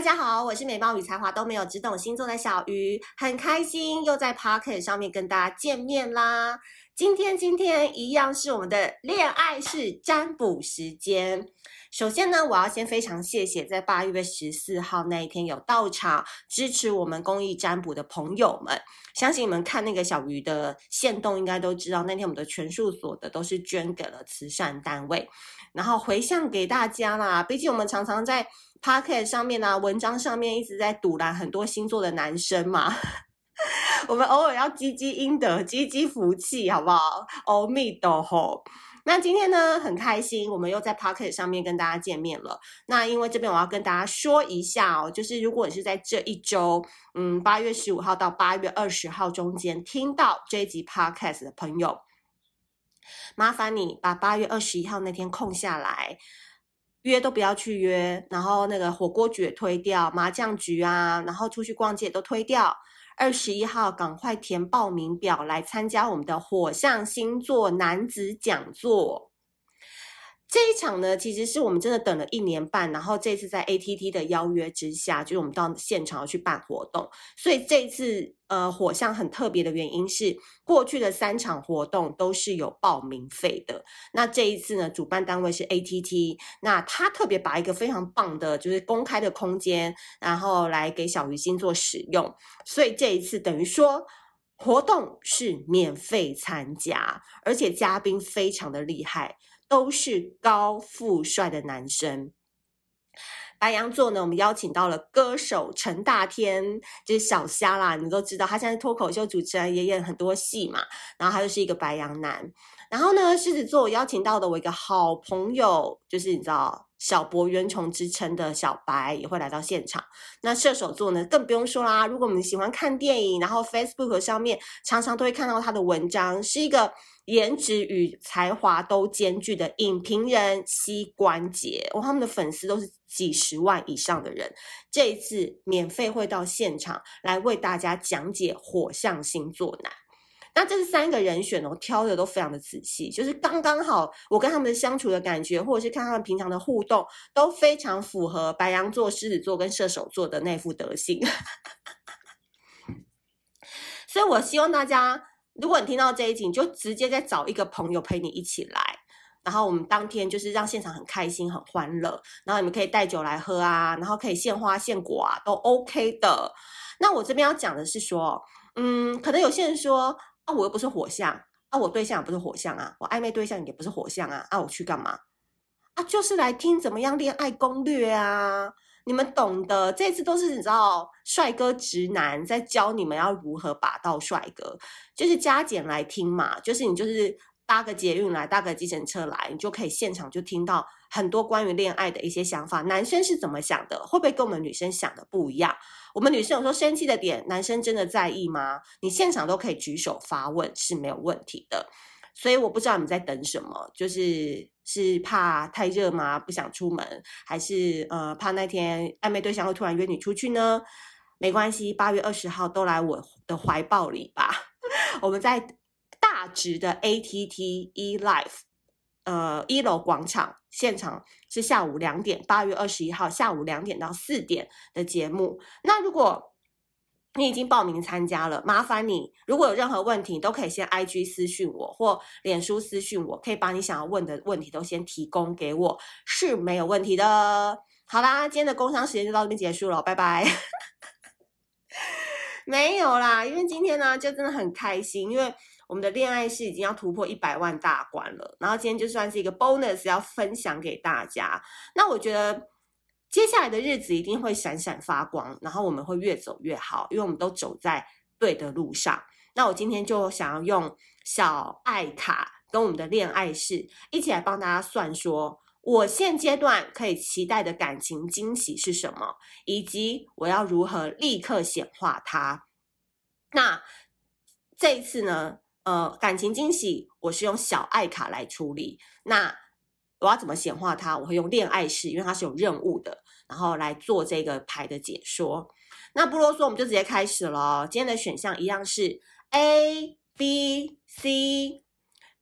大家好，我是美貌与才华都没有，只懂星座的小鱼，很开心又在 Podcast 上面跟大家见面啦。今天今天一样是我们的恋爱式占卜时间。首先呢，我要先非常谢谢在八月十四号那一天有到场支持我们公益占卜的朋友们。相信你们看那个小鱼的限动，应该都知道那天我们的全数所得都是捐给了慈善单位，然后回向给大家啦。毕竟我们常常在 Podcast 上面啊，文章上面一直在堵拦很多星座的男生嘛，我们偶尔要积积阴德，积积福气，好不好？阿弥陀佛。那今天呢，很开心，我们又在 Podcast 上面跟大家见面了。那因为这边我要跟大家说一下哦，就是如果你是在这一周，嗯，八月十五号到八月二十号中间听到这一集 Podcast 的朋友，麻烦你把八月二十一号那天空下来。约都不要去约，然后那个火锅局也推掉，麻将局啊，然后出去逛街都推掉。二十一号赶快填报名表来参加我们的火象星座男子讲座。这一场呢，其实是我们真的等了一年半，然后这次在 ATT 的邀约之下，就是我们到现场要去办活动，所以这一次呃火象很特别的原因是，过去的三场活动都是有报名费的，那这一次呢，主办单位是 ATT，那他特别把一个非常棒的，就是公开的空间，然后来给小鱼星做使用，所以这一次等于说活动是免费参加，而且嘉宾非常的厉害。都是高富帅的男生。白羊座呢，我们邀请到了歌手陈大天，就是小虾啦，你都知道，他现在脱口秀主持人，也演很多戏嘛。然后他就是一个白羊男。然后呢，狮子座我邀请到的我一个好朋友，就是你知道。小博圆虫之称的小白也会来到现场。那射手座呢，更不用说啦。如果我们喜欢看电影，然后 Facebook 上面常常都会看到他的文章，是一个颜值与才华都兼具的影评人膝关节。哦，他们的粉丝都是几十万以上的人。这一次免费会到现场来为大家讲解火象星座男。那这是三个人选哦，挑的都非常的仔细，就是刚刚好，我跟他们的相处的感觉，或者是看他们平常的互动，都非常符合白羊座、狮子座跟射手座的那副德性。所以我希望大家，如果你听到这一集，你就直接再找一个朋友陪你一起来，然后我们当天就是让现场很开心、很欢乐，然后你们可以带酒来喝啊，然后可以献花献果啊，都 OK 的。那我这边要讲的是说，嗯，可能有些人说。啊，我又不是火象啊，我对象也不是火象啊，我暧昧对象也不是火象啊，啊，我去干嘛？啊，就是来听怎么样恋爱攻略啊，你们懂的。这次都是你知道，帅哥直男在教你们要如何把到帅哥，就是加减来听嘛，就是你就是搭个捷运来，搭个计程车来，你就可以现场就听到很多关于恋爱的一些想法，男生是怎么想的，会不会跟我们女生想的不一样？我们女生有时候生气的点，男生真的在意吗？你现场都可以举手发问是没有问题的，所以我不知道你在等什么，就是是怕太热吗？不想出门，还是呃怕那天暧昧对象会突然约你出去呢？没关系，八月二十号都来我的怀抱里吧。我们在大直的 ATT E Life。呃，一楼广场现场是下午两点，八月二十一号下午两点到四点的节目。那如果你已经报名参加了，麻烦你如果有任何问题，都可以先 IG 私讯我或脸书私讯我，可以把你想要问的问题都先提供给我，是没有问题的。好啦，今天的工商时间就到这边结束了，拜拜。没有啦，因为今天呢，就真的很开心，因为。我们的恋爱是已经要突破一百万大关了，然后今天就算是一个 bonus 要分享给大家。那我觉得接下来的日子一定会闪闪发光，然后我们会越走越好，因为我们都走在对的路上。那我今天就想要用小爱卡跟我们的恋爱室一起来帮大家算说，我现阶段可以期待的感情惊喜是什么，以及我要如何立刻显化它。那这一次呢？呃，感情惊喜，我是用小爱卡来处理。那我要怎么显化它？我会用恋爱室，因为它是有任务的，然后来做这个牌的解说。那不啰嗦，我们就直接开始了。今天的选项一样是 A B C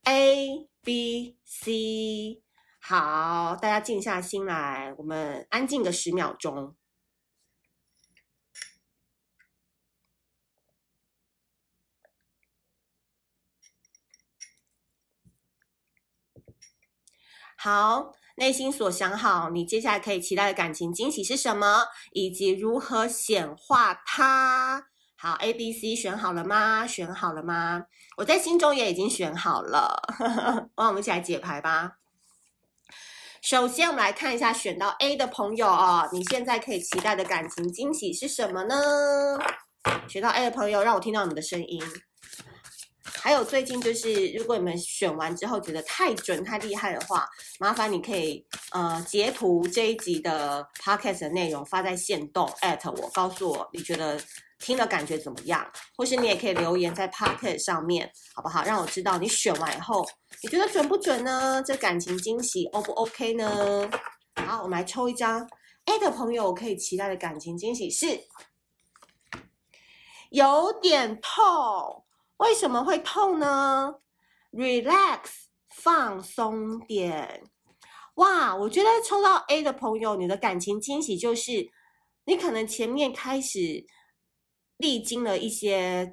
A B C。好，大家静下心来，我们安静个十秒钟。好，内心所想好，你接下来可以期待的感情惊喜是什么，以及如何显化它。好，A、B、C 选好了吗？选好了吗？我在心中也已经选好了。那我们一起来解牌吧。首先，我们来看一下选到 A 的朋友哦，你现在可以期待的感情惊喜是什么呢？选到 A 的朋友，让我听到你们的声音。还有最近就是，如果你们选完之后觉得太准、太厉害的话，麻烦你可以呃截图这一集的 podcast 的内容发在限动 at 我，告诉我你觉得听了感觉怎么样，或是你也可以留言在 podcast 上面，好不好？让我知道你选完以后你觉得准不准呢？这感情惊喜 O 不 OK 呢？好，我们来抽一张 A 的朋友可以期待的感情惊喜是有点痛。为什么会痛呢？Relax，放松点。哇，我觉得抽到 A 的朋友，你的感情惊喜就是，你可能前面开始历经了一些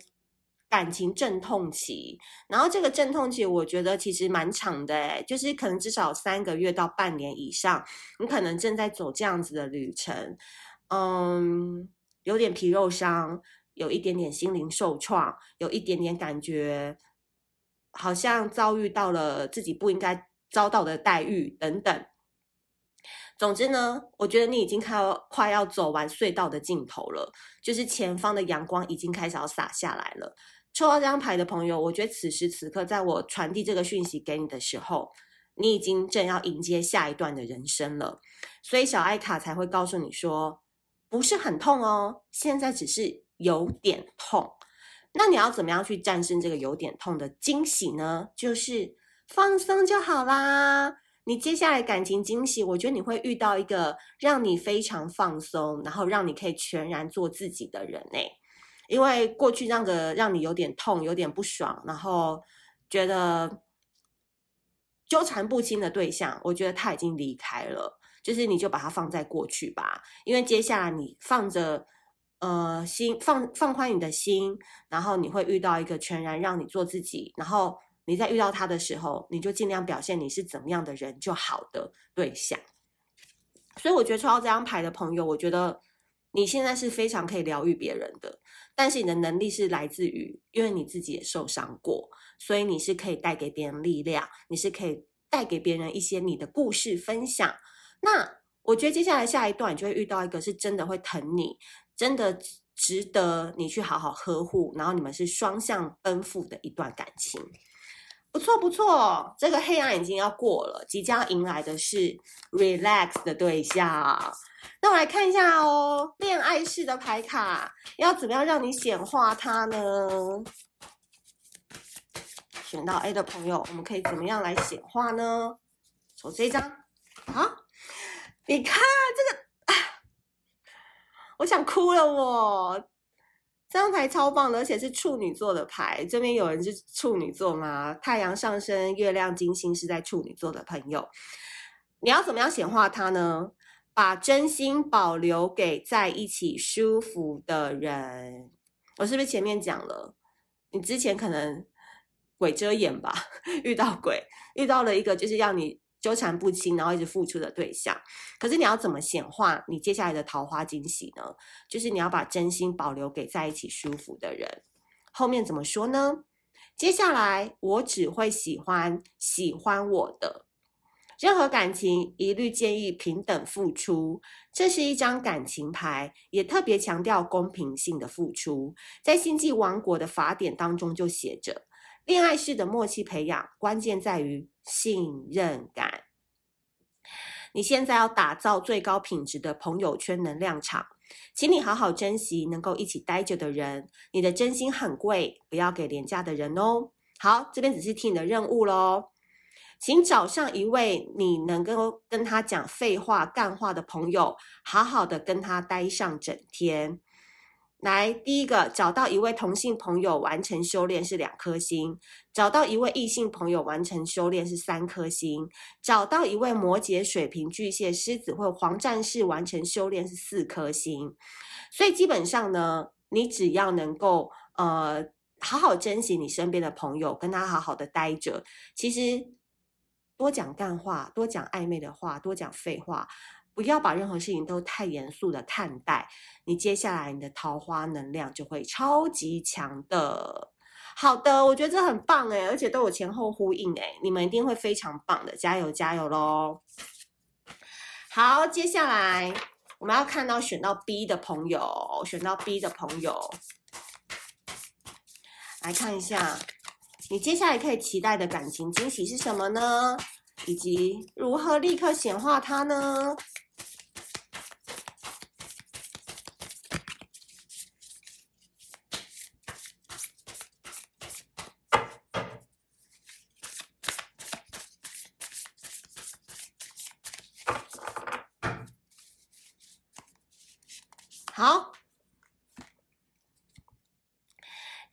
感情阵痛期，然后这个阵痛期我觉得其实蛮长的，诶，就是可能至少三个月到半年以上，你可能正在走这样子的旅程，嗯，有点皮肉伤。有一点点心灵受创，有一点点感觉，好像遭遇到了自己不应该遭到的待遇等等。总之呢，我觉得你已经快要快要走完隧道的尽头了，就是前方的阳光已经开始要洒下来了。抽到这张牌的朋友，我觉得此时此刻，在我传递这个讯息给你的时候，你已经正要迎接下一段的人生了。所以小艾卡才会告诉你说，不是很痛哦，现在只是。有点痛，那你要怎么样去战胜这个有点痛的惊喜呢？就是放松就好啦。你接下来感情惊喜，我觉得你会遇到一个让你非常放松，然后让你可以全然做自己的人诶。因为过去让个让你有点痛、有点不爽，然后觉得纠缠不清的对象，我觉得他已经离开了，就是你就把它放在过去吧。因为接下来你放着。呃，心放放宽你的心，然后你会遇到一个全然让你做自己，然后你在遇到他的时候，你就尽量表现你是怎么样的人就好的对象。所以我觉得抽到这张牌的朋友，我觉得你现在是非常可以疗愈别人的，但是你的能力是来自于，因为你自己也受伤过，所以你是可以带给别人力量，你是可以带给别人一些你的故事分享。那我觉得接下来下一段，你就会遇到一个是真的会疼你。真的值得你去好好呵护，然后你们是双向奔赴的一段感情，不错不错。这个黑暗已经要过了，即将迎来的是 relax 的对象。那我来看一下哦，恋爱式的牌卡要怎么样让你显化它呢？选到 A 的朋友，我们可以怎么样来显化呢？抽这张啊，你看这个。我想哭了我，这张牌超棒的，而且是处女座的牌。这边有人是处女座吗？太阳上升、月亮、金星是在处女座的朋友，你要怎么样显化它呢？把真心保留给在一起舒服的人。我是不是前面讲了？你之前可能鬼遮眼吧，遇到鬼，遇到了一个就是要你。纠缠不清，然后一直付出的对象，可是你要怎么显化你接下来的桃花惊喜呢？就是你要把真心保留给在一起舒服的人。后面怎么说呢？接下来我只会喜欢喜欢我的，任何感情一律建议平等付出。这是一张感情牌，也特别强调公平性的付出。在星际王国的法典当中就写着。恋爱式的默契培养，关键在于信任感。你现在要打造最高品质的朋友圈能量场，请你好好珍惜能够一起待着的人。你的真心很贵，不要给廉价的人哦。好，这边只是替你的任务喽，请找上一位你能够跟他讲废话、干话的朋友，好好的跟他待上整天。来，第一个找到一位同性朋友完成修炼是两颗星，找到一位异性朋友完成修炼是三颗星，找到一位摩羯、水瓶、巨蟹、狮子或黄战士完成修炼是四颗星。所以基本上呢，你只要能够呃好好珍惜你身边的朋友，跟他好好的待着，其实多讲干话，多讲暧昧的话，多讲废话，不要把任何事情都太严肃的看待。你接下来你的桃花能量就会超级强的。好的，我觉得这很棒诶，而且都有前后呼应诶，你们一定会非常棒的，加油加油喽！好，接下来我们要看到选到 B 的朋友，选到 B 的朋友，来看一下。你接下来可以期待的感情惊喜是什么呢？以及如何立刻显化它呢？好。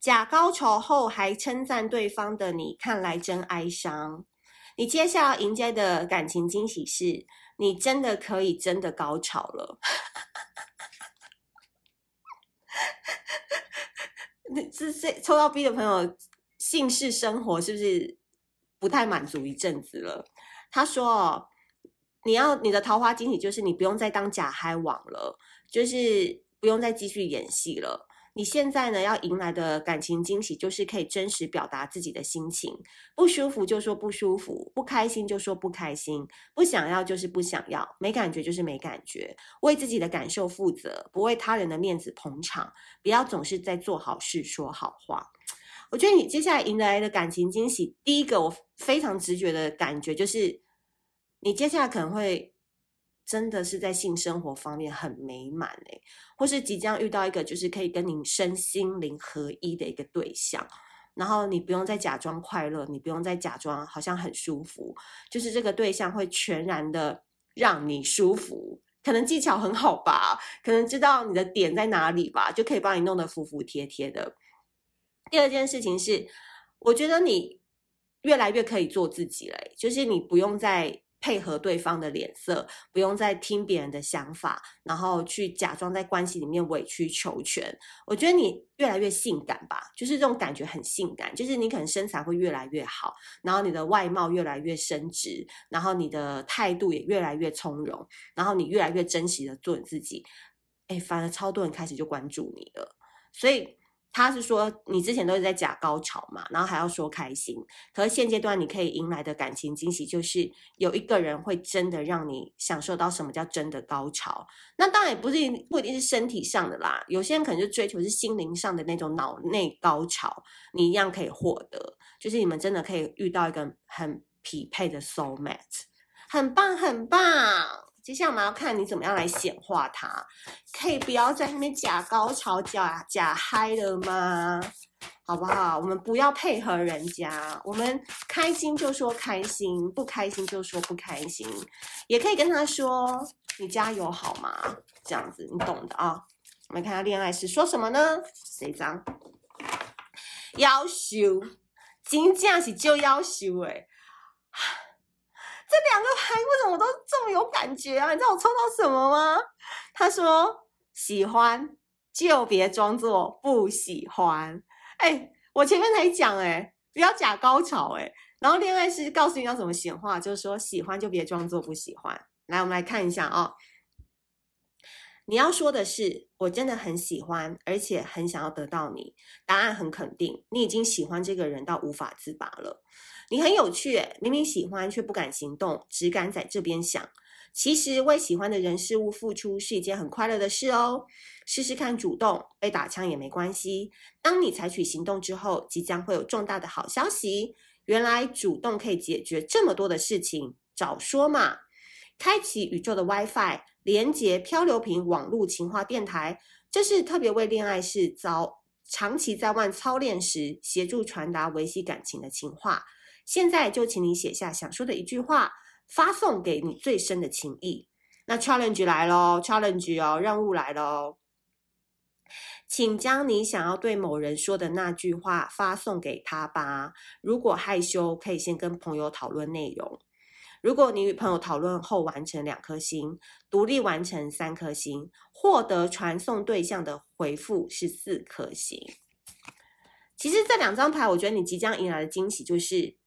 假高潮后还称赞对方的你，看来真哀伤。你接下来迎接的感情惊喜是，你真的可以真的高潮了。你这这抽到 B 的朋友，性事生活是不是不太满足一阵子了？他说哦：“你要你的桃花惊喜，就是你不用再当假嗨王了，就是不用再继续演戏了。”你现在呢，要迎来的感情惊喜，就是可以真实表达自己的心情，不舒服就说不舒服，不开心就说不开心，不想要就是不想要，没感觉就是没感觉，为自己的感受负责，不为他人的面子捧场，不要总是在做好事说好话。我觉得你接下来迎来的感情惊喜，第一个我非常直觉的感觉就是，你接下来可能会。真的是在性生活方面很美满诶，或是即将遇到一个就是可以跟你身心灵合一的一个对象，然后你不用再假装快乐，你不用再假装好像很舒服，就是这个对象会全然的让你舒服，可能技巧很好吧，可能知道你的点在哪里吧，就可以帮你弄得服服帖帖的。第二件事情是，我觉得你越来越可以做自己了，就是你不用再。配合对方的脸色，不用再听别人的想法，然后去假装在关系里面委曲求全。我觉得你越来越性感吧，就是这种感觉很性感，就是你可能身材会越来越好，然后你的外貌越来越升值，然后你的态度也越来越从容，然后你越来越珍惜的做你自己。哎，反而超多人开始就关注你了，所以。他是说，你之前都是在假高潮嘛，然后还要说开心。可是现阶段你可以迎来的感情惊喜，就是有一个人会真的让你享受到什么叫真的高潮。那当然也不是不一定是身体上的啦，有些人可能就追求是心灵上的那种脑内高潮，你一样可以获得。就是你们真的可以遇到一个很匹配的 soul mate，很棒很棒。接下来我们要看你怎么样来显化它，可以不要在那边假高潮、假假嗨了吗？好不好？我们不要配合人家，我们开心就说开心，不开心就说不开心，也可以跟他说你加油好吗？这样子你懂的啊。我们看下恋爱是说什么呢？谁张，夭寿，真正是就要求诶。这两个牌为什么都这么有感觉啊？你知道我抽到什么吗？他说：“喜欢就别装作不喜欢。”哎，我前面才讲哎，不要假高潮哎。然后恋爱是告诉你要怎么显化，就是说喜欢就别装作不喜欢。来，我们来看一下啊、你要说的是，我真的很喜欢，而且很想要得到你。答案很肯定，你已经喜欢这个人到无法自拔了。你很有趣，明明喜欢却不敢行动，只敢在这边想。其实为喜欢的人事物付出是一件很快乐的事哦。试试看主动，被打枪也没关系。当你采取行动之后，即将会有重大的好消息。原来主动可以解决这么多的事情，早说嘛！开启宇宙的 WiFi，连接漂流瓶网络情话电台，这是特别为恋爱世遭长期在外操练时协助传达维系感情的情话。现在就请你写下想说的一句话，发送给你最深的情意。那 challenge 来喽，challenge 哦，任务来喽，请将你想要对某人说的那句话发送给他吧。如果害羞，可以先跟朋友讨论内容。如果你与朋友讨论后完成两颗星，独立完成三颗星，获得传送对象的回复是四颗星。其实这两张牌，我觉得你即将迎来的惊喜就是。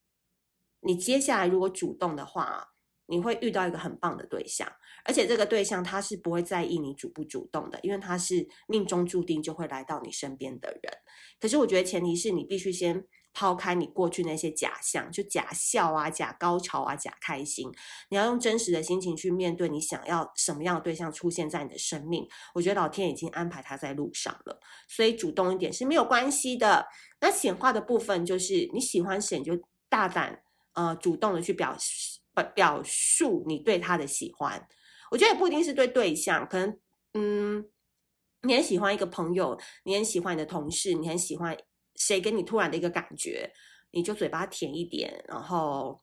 你接下来如果主动的话，你会遇到一个很棒的对象，而且这个对象他是不会在意你主不主动的，因为他是命中注定就会来到你身边的人。可是我觉得前提是你必须先抛开你过去那些假象，就假笑啊、假高潮啊、假开心，你要用真实的心情去面对你想要什么样的对象出现在你的生命。我觉得老天已经安排他在路上了，所以主动一点是没有关系的。那显化的部分就是你喜欢谁，就大胆呃主动的去表示。表述你对他的喜欢，我觉得也不一定是对对象，可能嗯，你很喜欢一个朋友，你很喜欢你的同事，你很喜欢谁给你突然的一个感觉，你就嘴巴甜一点，然后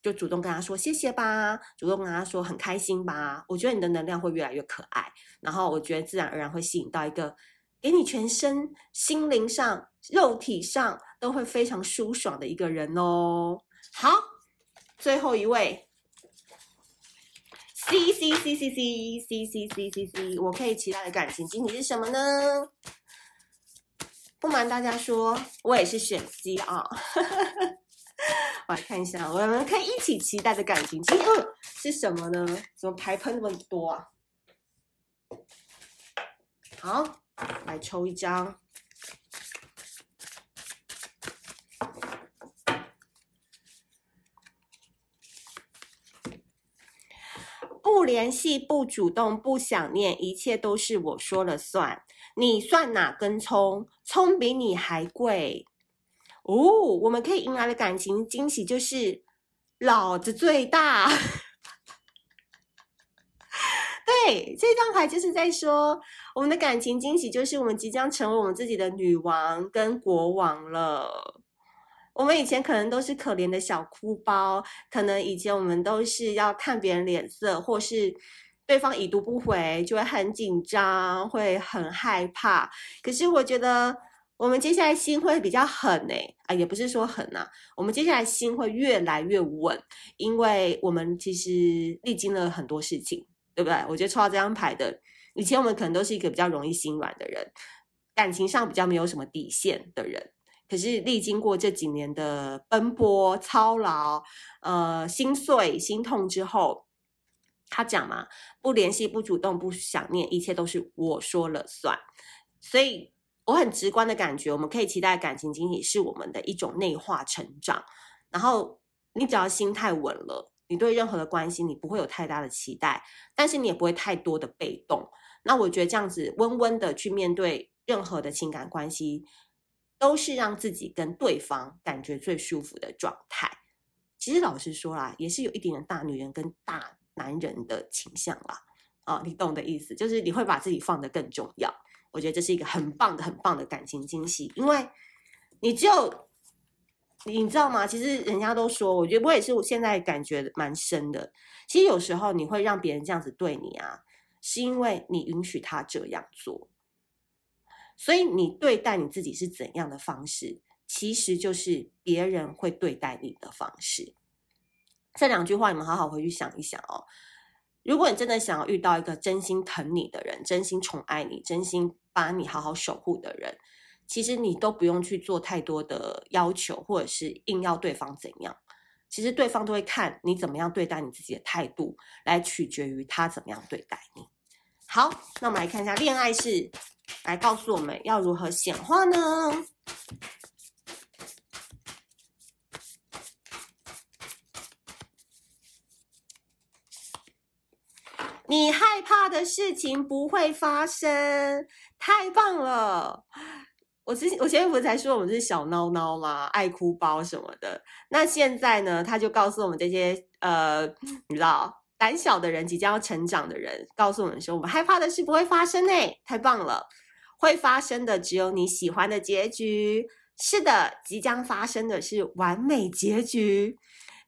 就主动跟他说谢谢吧，主动跟他说很开心吧，我觉得你的能量会越来越可爱，然后我觉得自然而然会吸引到一个给你全身心灵上、肉体上都会非常舒爽的一个人哦。好。最后一位，C C C C C C C C C C，我可以期待的感情经历是什么呢？不瞒大家说，我也是选 C 啊。我来看一下，我们可以一起期待的感情经历是什么呢？怎么牌喷那么多啊？好，来抽一张。不联系，不主动，不想念，一切都是我说了算。你算哪根葱？葱比你还贵。哦，我们可以迎来的感情惊喜就是老子最大。对，这张牌就是在说我们的感情惊喜就是我们即将成为我们自己的女王跟国王了。我们以前可能都是可怜的小哭包，可能以前我们都是要看别人脸色，或是对方已读不回，就会很紧张，会很害怕。可是我觉得我们接下来心会比较狠诶、啊，也不是说狠呐、我们接下来心会越来越稳，因为我们其实历经了很多事情，对不对？我觉得抽到这张牌的，以前我们可能都是一个比较容易心软的人，感情上比较没有什么底线的人。可是历经过这几年的奔波操劳，呃，心碎心痛之后，他讲嘛，不联系、不主动、不想念，一切都是我说了算。所以我很直观的感觉，我们可以期待感情经历是我们的一种内化成长。然后你只要心态稳了，你对任何的关系你不会有太大的期待，但是你也不会太多的被动。那我觉得这样子温温的去面对任何的情感关系。都是让自己跟对方感觉最舒服的状态。其实老实说啦，也是有一点点大女人跟大男人的倾向啦。啊、你懂的意思，就是你会把自己放得更重要。我觉得这是一个很棒的、很棒的感情惊喜，因为你就你知道吗？其实人家都说，我觉得我也是，我现在感觉蛮深的。其实有时候你会让别人这样子对你啊，是因为你允许他这样做。所以你对待你自己是怎样的方式，其实就是别人会对待你的方式。这两句话你们好好回去想一想哦。如果你真的想要遇到一个真心疼你的人，真心宠爱你，真心把你好好守护的人，其实你都不用去做太多的要求，或者是硬要对方怎样。其实对方都会看你怎么样对待你自己的态度，来取决于他怎么样对待你。好，那我们来看一下恋爱是。来告诉我们要如何显化呢？你害怕的事情不会发生，太棒了！我之前我前面不是才说我们是小孬孬吗？爱哭包什么的。那现在呢？他就告诉我们这些呃，你知道，胆小的人，即将要成长的人，告诉我们说，我们害怕的事不会发生诶，太棒了！会发生的只有你喜欢的结局。是的，即将发生的是完美结局。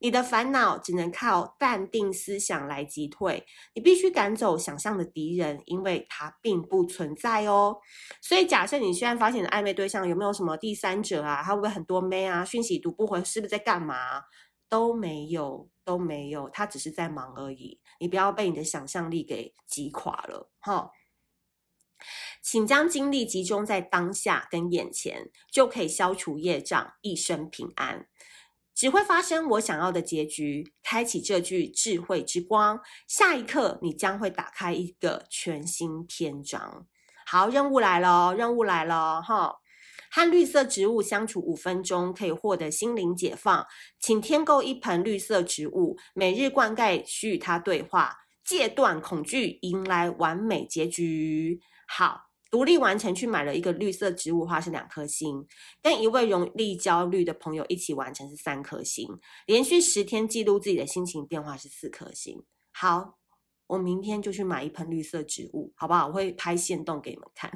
你的烦恼只能靠淡定思想来击退。你必须赶走想象的敌人，因为他并不存在哦。所以，假设你现在发现的暧昧对象有没有什么第三者啊？他会不会很多妹啊？讯息读不回，是不是在干嘛？都没有，都没有，他只是在忙而已。你不要被你的想象力给击垮了，哈。请将精力集中在当下跟眼前，就可以消除业障，一生平安。只会发生我想要的结局。开启这句智慧之光，下一刻你将会打开一个全新篇章。好，任务来了，任务来了，哈！和绿色植物相处五分钟，可以获得心灵解放。请添购一盆绿色植物，每日灌溉，需与它对话，戒断恐惧，迎来完美结局。好。独立完成去买了一个绿色植物花是两颗星，跟一位容易焦虑的朋友一起完成是三颗星，连续十天记录自己的心情变化是四颗星。好，我明天就去买一盆绿色植物，好不好？我会拍限动给你们看。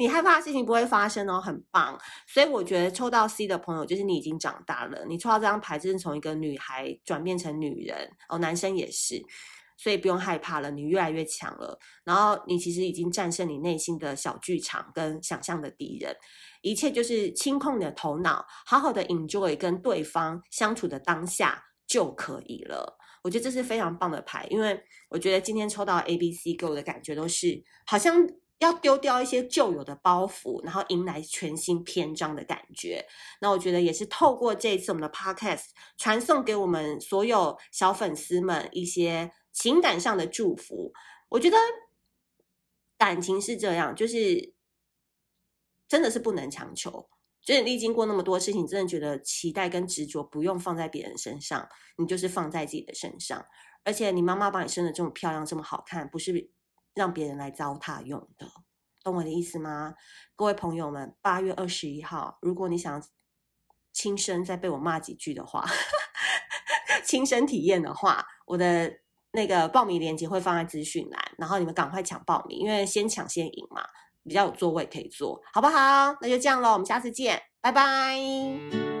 你害怕的事情不会发生哦，很棒。所以我觉得抽到 C 的朋友，就是你已经长大了。你抽到这张牌，就是从一个女孩转变成女人哦，男生也是。所以不用害怕了，你越来越强了。然后你其实已经战胜你内心的小剧场跟想象的敌人，一切就是清空你的头脑，好好的 enjoy 跟对方相处的当下就可以了。我觉得这是非常棒的牌，因为我觉得今天抽到 A、B、C 给我的感觉都是好像要丢掉一些旧有的包袱，然后迎来全新篇章的感觉。那我觉得也是透过这一次我们的 Podcast 传送给我们所有小粉丝们一些。情感上的祝福，我觉得感情是这样，就是真的是不能强求。就是历经过那么多事情，真的觉得期待跟执着不用放在别人身上，你就是放在自己的身上。而且你妈妈把你生得这么漂亮，这么好看，不是让别人来糟蹋用的，懂我的意思吗？各位朋友们，八月二十一号，如果你想亲身再被我骂几句的话，亲身体验的话，我的。那个报名链接会放在资讯栏，然后你们赶快抢报名，因为先抢先赢嘛，比较有座位可以坐，好不好？那就这样喽，我们下次见，拜拜。